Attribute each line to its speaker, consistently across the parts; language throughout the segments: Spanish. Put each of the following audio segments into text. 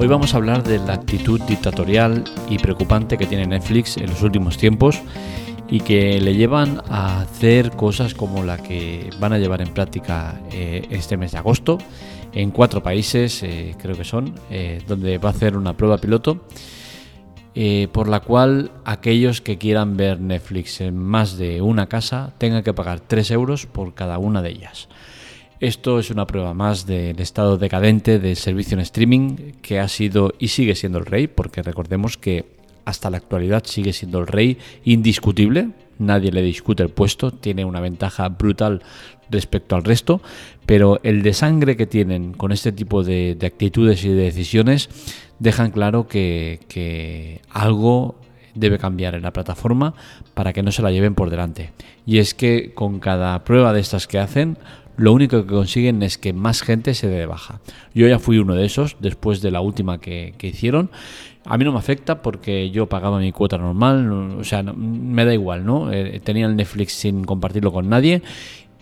Speaker 1: Hoy vamos a hablar de la actitud dictatorial y preocupante que tiene Netflix en los últimos tiempos y que le llevan a hacer cosas como la que van a llevar en práctica eh, este mes de agosto en cuatro países, eh, creo que son, eh, donde va a hacer una prueba piloto. por la cual aquellos que quieran ver Netflix en más de una casa tengan que pagar 3 euros por cada una de ellas. Esto es una prueba más del estado decadente del servicio en streaming que ha sido y sigue siendo el rey, porque recordemos que hasta la actualidad sigue siendo el rey indiscutible, nadie le discute el puesto, tiene una ventaja brutal respecto al resto, pero el desangre que tienen con este tipo de, actitudes y de decisiones dejan claro que, que algo debe cambiar en la plataforma para que no se la lleven por delante. Y es que con cada prueba de estas que hacen, lo único que consiguen es que más gente se dé de baja. Yo ya fui uno de esos después de la última que, hicieron. A mí no me afecta porque yo pagaba mi cuota normal, o sea, me da igual, ¿no? Eh, tenía el Netflix sin compartirlo con nadie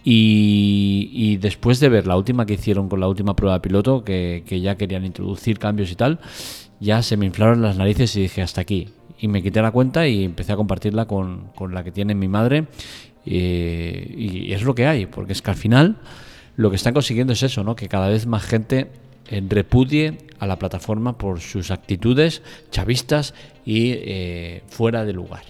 Speaker 1: y, después de ver la última que hicieron con la última prueba piloto, que, ya querían introducir cambios y tal, ya se me inflaron las narices y dije hasta aquí. Y me quité la cuenta y empecé a compartirla con, con la que tiene mi madre eh, y es lo que hay, porque es que al final lo que están consiguiendo es eso, ¿no? que cada vez más gente eh, repudie a la plataforma por sus actitudes chavistas y eh, fuera de lugar.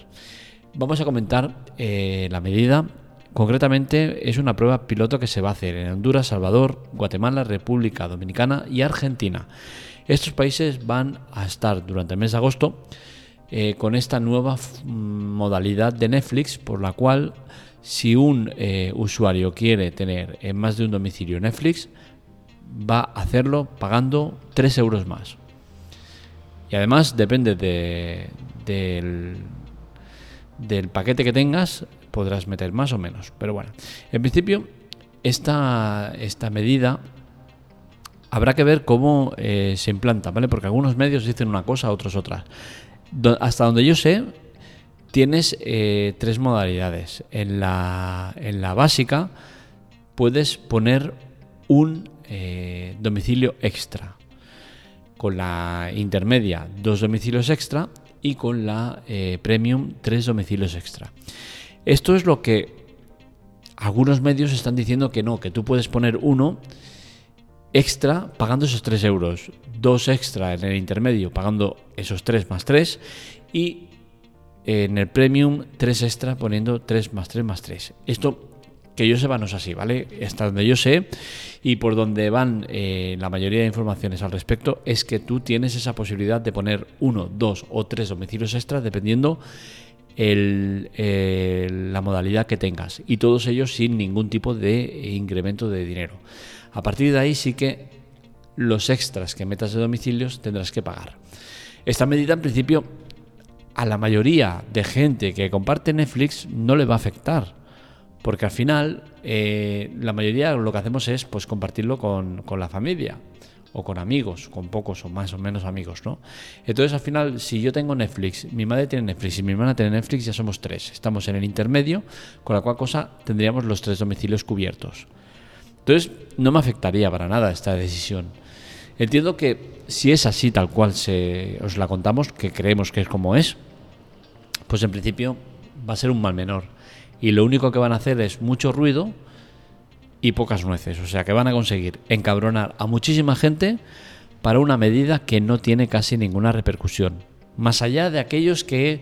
Speaker 1: Vamos a comentar la medida. Concretamente es una prueba piloto que se va a hacer en Honduras, Salvador, Guatemala, República Dominicana y Argentina. Estos países van a estar durante el mes de agosto con esta nueva modalidad de Netflix por la cual si un eh, usuario quiere tener en más de un domicilio Netflix, va a hacerlo pagando 3 euros más. Y además depende de, del, del paquete que tengas, podrás meter más o menos. Pero bueno, en principio esta, esta medida habrá que ver cómo eh, se implanta, ¿vale? Porque algunos medios dicen una cosa, otros otra. hasta donde yo sé, tienes eh, tres modalidades. En la, básica puedes poner un eh, domicilio extra. Con la intermedia, dos domicilios extra. Y con la eh, premium, tres domicilios extra. Esto es lo que algunos medios están diciendo que no, que tú puedes poner uno extra pagando esos tres euros, dos extra en el intermedio pagando esos tres más tres y en el Premium 3 extra poniendo 3 más 3 más 3. Esto que yo sepa no es así, ¿vale? Hasta donde yo sé y por donde van eh, la mayoría de informaciones al respecto es que tú tienes esa posibilidad de poner uno, dos o tres domicilios extra dependiendo la modalidad que tengas y todos ellos sin ningún tipo de incremento de dinero. A partir de ahí sí que los extras que metas de domicilios tendrás que pagar. Esta medida en principio a la mayoría de gente que comparte Netflix no le va a afectar. Porque al final, eh, la mayoría lo que hacemos es pues compartirlo con, la familia o con amigos, con pocos o más o menos amigos, ¿no? Entonces al final, si yo tengo Netflix, mi madre tiene Netflix y mi hermana tiene Netflix, ya somos tres. Estamos en el intermedio, con la cual cosa tendríamos los tres domicilios cubiertos. Entonces no me afectaría para nada esta decisión. Entiendo que si es así tal cual se, os la contamos, que creemos que es como es, pues en principio va a ser un mal menor. Y lo único que van a hacer es mucho ruido y pocas nueces. O sea que van a conseguir encabronar a muchísima gente para una medida que no tiene casi ninguna repercusión. Más allá de aquellos que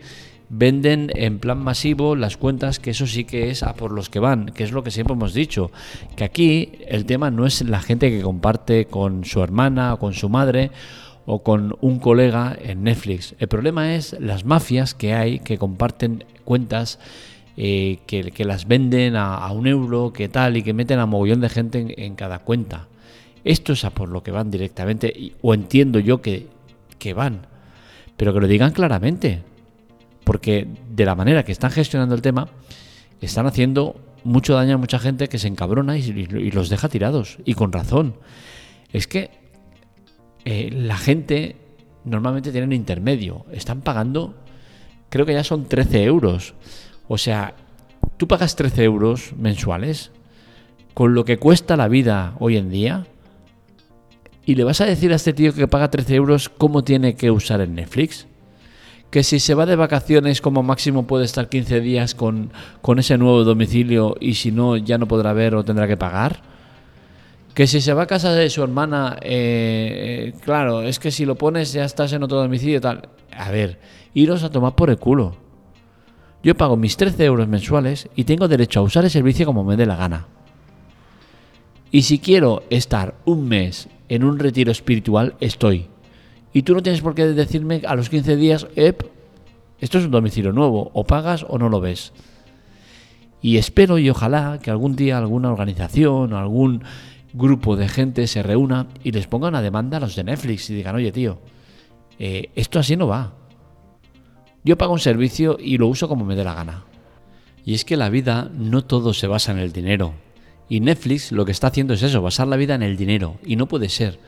Speaker 1: venden en plan masivo las cuentas, que eso sí que es a por los que van, que es lo que siempre hemos dicho, que aquí el tema no es la gente que comparte con su hermana o con su madre o con un colega en Netflix. El problema es las mafias que hay que comparten cuentas eh, que, las venden a, un euro, que tal, y que meten a mogollón de gente en, cada cuenta. Esto es a por lo que van directamente, o entiendo yo que, que van, pero que lo digan claramente, porque de la manera que están gestionando el tema, están haciendo mucho daño a mucha gente que se encabrona y, y los deja tirados, y con razón. Es que eh, la gente normalmente tiene un intermedio. Están pagando, creo que ya son 13 euros. O sea, tú pagas 13 euros mensuales con lo que cuesta la vida hoy en día. ¿Y le vas a decir a este tío que paga 13 euros cómo tiene que usar el Netflix? Que si se va de vacaciones como máximo puede estar 15 días con, con ese nuevo domicilio y si no ya no podrá ver o tendrá que pagar. Que si se va a casa de su hermana, eh, eh, claro, es que si lo pones ya estás en otro domicilio tal. A ver, iros a tomar por el culo. Yo pago mis 13 euros mensuales y tengo derecho a usar el servicio como me dé la gana. Y si quiero estar un mes en un retiro espiritual, estoy. Y tú no tienes por qué decirme a los 15 días, Ep, esto es un domicilio nuevo, o pagas o no lo ves. Y espero y ojalá que algún día alguna organización o algún grupo de gente se reúna y les ponga una demanda a los de Netflix y digan, oye tío, eh, esto así no va. Yo pago un servicio y lo uso como me dé la gana. Y es que la vida no todo se basa en el dinero. Y Netflix lo que está haciendo es eso, basar la vida en el dinero. Y no puede ser.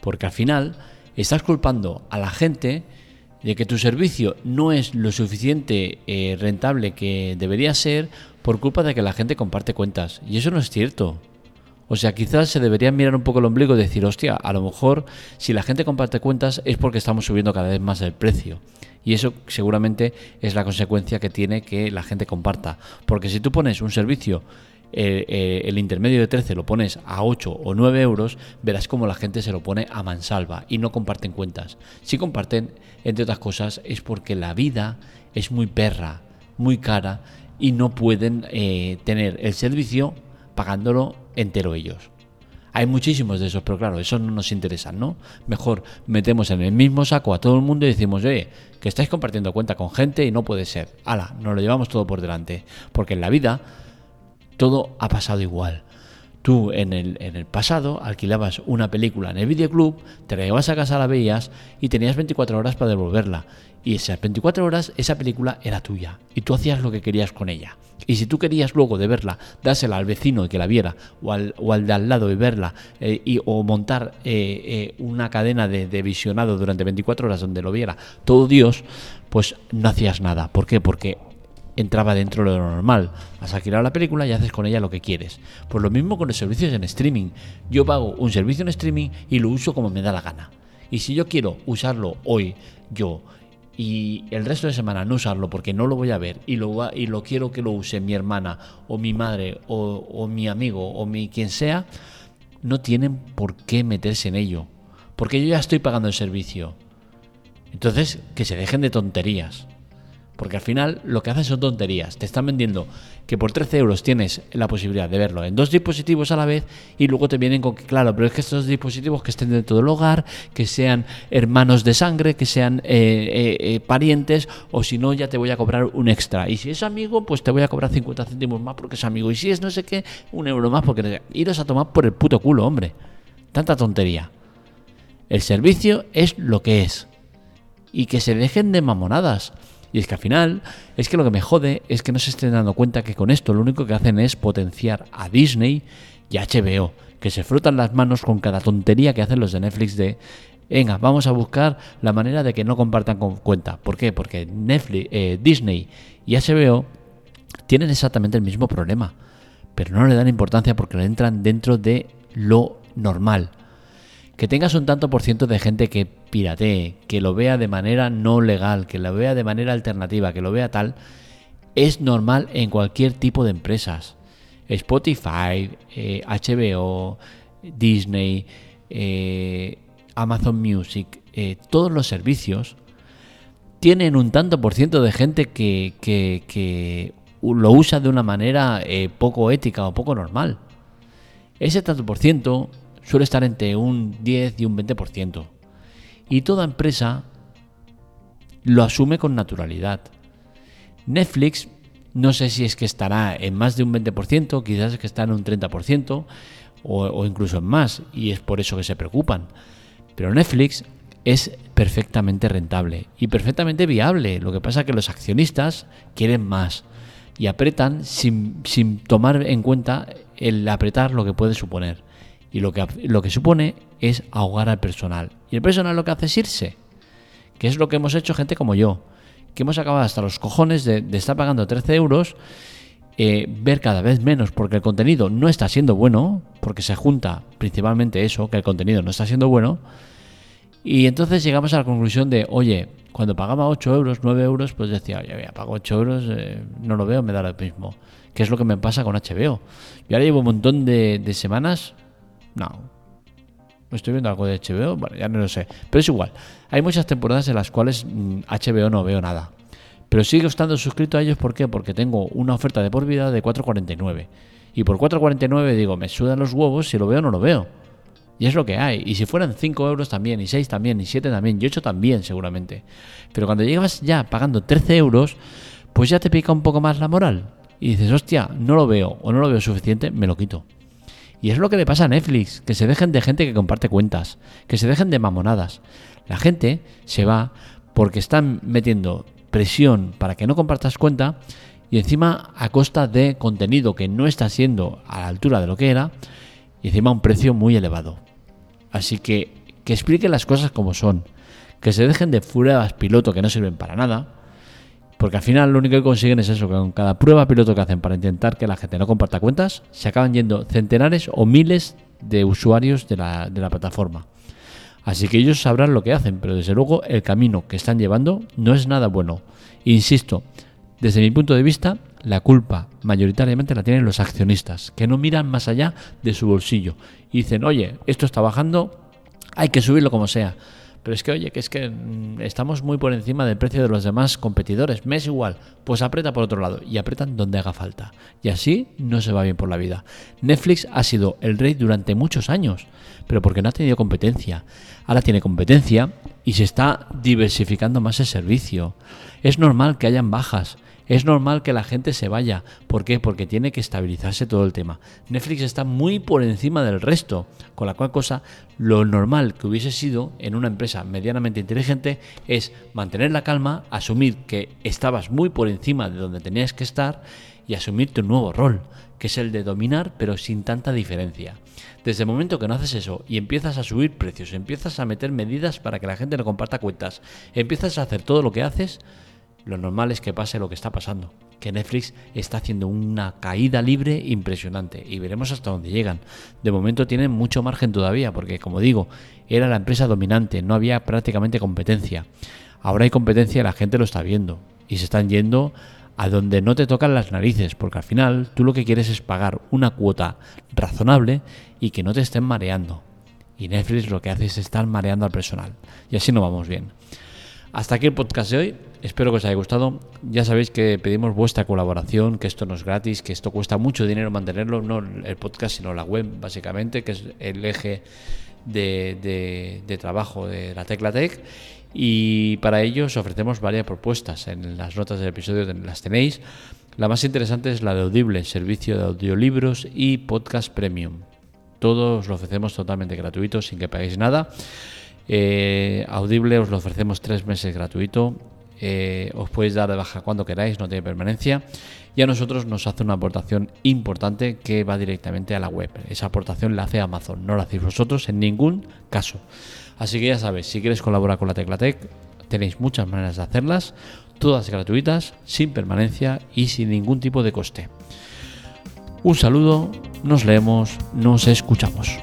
Speaker 1: Porque al final estás culpando a la gente de que tu servicio no es lo suficiente eh, rentable que debería ser por culpa de que la gente comparte cuentas. Y eso no es cierto. O sea, quizás se debería mirar un poco el ombligo y decir, hostia, a lo mejor si la gente comparte cuentas es porque estamos subiendo cada vez más el precio. Y eso seguramente es la consecuencia que tiene que la gente comparta. Porque si tú pones un servicio eh, eh, el intermedio de 13 lo pones a 8 o 9 euros, verás como la gente se lo pone a mansalva y no comparten cuentas. Si comparten, entre otras cosas, es porque la vida es muy perra, muy cara y no pueden eh, tener el servicio pagándolo entero ellos. Hay muchísimos de esos, pero claro, eso no nos interesa, ¿no? Mejor metemos en el mismo saco a todo el mundo y decimos, oye, que estáis compartiendo cuenta con gente y no puede ser. Ala, nos lo llevamos todo por delante. Porque en la vida todo ha pasado igual. Tú en el, en el pasado alquilabas una película en el videoclub, te la llevabas a casa, la veías y tenías 24 horas para devolverla. Y esas 24 horas esa película era tuya y tú hacías lo que querías con ella. Y si tú querías luego de verla, dársela al vecino y que la viera, o al, o al de al lado y verla, eh, y, o montar eh, eh, una cadena de, de, visionado durante 24 horas donde lo viera todo Dios, pues no hacías nada. ¿Por qué? Porque entraba dentro de lo normal. Has alquilado la película y haces con ella lo que quieres. Pues lo mismo con los servicios en streaming. Yo pago un servicio en streaming y lo uso como me da la gana. Y si yo quiero usarlo hoy, yo, y el resto de semana no usarlo porque no lo voy a ver y lo, y lo quiero que lo use mi hermana o mi madre o, o mi amigo o mi quien sea, no tienen por qué meterse en ello. Porque yo ya estoy pagando el servicio. Entonces, que se dejen de tonterías. Porque al final lo que hacen son tonterías. Te están vendiendo que por 13 euros tienes la posibilidad de verlo en dos dispositivos a la vez y luego te vienen con que, claro, pero es que estos dispositivos que estén dentro del hogar, que sean hermanos de sangre, que sean eh, eh, eh, parientes, o si no, ya te voy a cobrar un extra. Y si es amigo, pues te voy a cobrar 50 céntimos más porque es amigo. Y si es no sé qué, un euro más porque iros a tomar por el puto culo, hombre. Tanta tontería. El servicio es lo que es. Y que se dejen de mamonadas. Y es que al final, es que lo que me jode es que no se estén dando cuenta que con esto lo único que hacen es potenciar a Disney y a HBO, que se frotan las manos con cada tontería que hacen los de Netflix de venga, vamos a buscar la manera de que no compartan con cuenta. ¿Por qué? Porque Netflix, eh, Disney y HBO tienen exactamente el mismo problema, pero no le dan importancia porque le entran dentro de lo normal. Que tengas un tanto por ciento de gente que piratee, que lo vea de manera no legal, que lo vea de manera alternativa, que lo vea tal, es normal en cualquier tipo de empresas. Spotify, eh, HBO, Disney, eh, Amazon Music, eh, todos los servicios tienen un tanto por ciento de gente que, que, lo usa de una manera eh, poco ética o poco normal. Ese tanto por ciento suele estar entre un 10 y un 20%. Y toda empresa lo asume con naturalidad. Netflix no sé si es que estará en más de un 20%, quizás es que está en un 30% o, o incluso en más, y es por eso que se preocupan. Pero Netflix es perfectamente rentable y perfectamente viable. Lo que pasa es que los accionistas quieren más y apretan sin, sin tomar en cuenta el apretar lo que puede suponer. Y lo que, lo que supone es ahogar al personal. Y el personal lo que hace es irse. Que es lo que hemos hecho gente como yo. Que hemos acabado hasta los cojones de, de estar pagando 13 euros eh, ver cada vez menos porque el contenido no está siendo bueno, porque se junta principalmente eso, que el contenido no está siendo bueno, y entonces llegamos a la conclusión de, oye, cuando pagaba 8 euros, 9 euros, pues decía, oye, pago 8 euros, eh, no lo veo, me da lo mismo. ¿Qué es lo que me pasa con HBO? Yo ahora llevo un montón de, semanas, no, estoy viendo algo de HBO, bueno, ya no lo sé, pero es igual. Hay muchas temporadas en las cuales HBO mm, no veo nada. Pero sigo estando suscrito a ellos, ¿por qué? Porque tengo una oferta de por vida de 4.49. Y por 4.49 digo, me sudan los huevos, si lo veo no lo veo. Y es lo que hay. Y si fueran 5 euros también, y 6 también, y 7 también, y 8 también seguramente. Pero cuando llegas ya pagando 13 euros, pues ya te pica un poco más la moral. Y dices, hostia, no lo veo o no lo veo suficiente, me lo quito. Y es lo que le pasa a Netflix, que se dejen de gente que comparte cuentas, que se dejen de mamonadas. La gente se va porque están metiendo presión para que no compartas cuenta y encima a costa de contenido que no está siendo a la altura de lo que era y encima un precio muy elevado. Así que que expliquen las cosas como son, que se dejen de pruebas piloto que no sirven para nada, porque al final lo único que consiguen es eso, que con cada prueba piloto que hacen para intentar que la gente no comparta cuentas, se acaban yendo centenares o miles de usuarios de la, de la plataforma. Así que ellos sabrán lo que hacen, pero desde luego el camino que están llevando no es nada bueno. Insisto, desde mi punto de vista, la culpa mayoritariamente la tienen los accionistas, que no miran más allá de su bolsillo y dicen, oye, esto está bajando, hay que subirlo como sea. Pero es que, oye, que es que mm, estamos muy por encima del precio de los demás competidores. Me es igual. Pues aprieta por otro lado y apretan donde haga falta. Y así no se va bien por la vida. Netflix ha sido el rey durante muchos años, pero porque no ha tenido competencia. Ahora tiene competencia y se está diversificando más el servicio. Es normal que hayan bajas. Es normal que la gente se vaya. ¿Por qué? Porque tiene que estabilizarse todo el tema. Netflix está muy por encima del resto, con la cual cosa lo normal que hubiese sido en una empresa medianamente inteligente es mantener la calma, asumir que estabas muy por encima de donde tenías que estar y asumir tu nuevo rol, que es el de dominar pero sin tanta diferencia. Desde el momento que no haces eso y empiezas a subir precios, empiezas a meter medidas para que la gente no comparta cuentas, empiezas a hacer todo lo que haces, lo normal es que pase lo que está pasando, que Netflix está haciendo una caída libre impresionante y veremos hasta dónde llegan. De momento tienen mucho margen todavía, porque como digo, era la empresa dominante, no había prácticamente competencia. Ahora hay competencia y la gente lo está viendo y se están yendo a donde no te tocan las narices, porque al final tú lo que quieres es pagar una cuota razonable y que no te estén mareando. Y Netflix lo que hace es estar mareando al personal. Y así no vamos bien. Hasta aquí el podcast de hoy. Espero que os haya gustado. Ya sabéis que pedimos vuestra colaboración, que esto no es gratis, que esto cuesta mucho dinero mantenerlo, no el podcast, sino la web, básicamente, que es el eje de, trabajo de la Tecla Tech. Y para ello os ofrecemos varias propuestas. En las notas del episodio las tenéis. La más interesante es la de Audible, servicio de audiolibros y podcast premium. Todos lo ofrecemos totalmente gratuito, sin que paguéis nada. Eh, Audible os lo ofrecemos tres meses gratuito. Eh, os podéis dar de baja cuando queráis, no tiene permanencia. Y a nosotros nos hace una aportación importante que va directamente a la web. Esa aportación la hace Amazon, no la hacéis vosotros en ningún caso. Así que ya sabéis, si quieres colaborar con la Teclatec, tenéis muchas maneras de hacerlas, todas gratuitas, sin permanencia y sin ningún tipo de coste. Un saludo, nos leemos, nos escuchamos.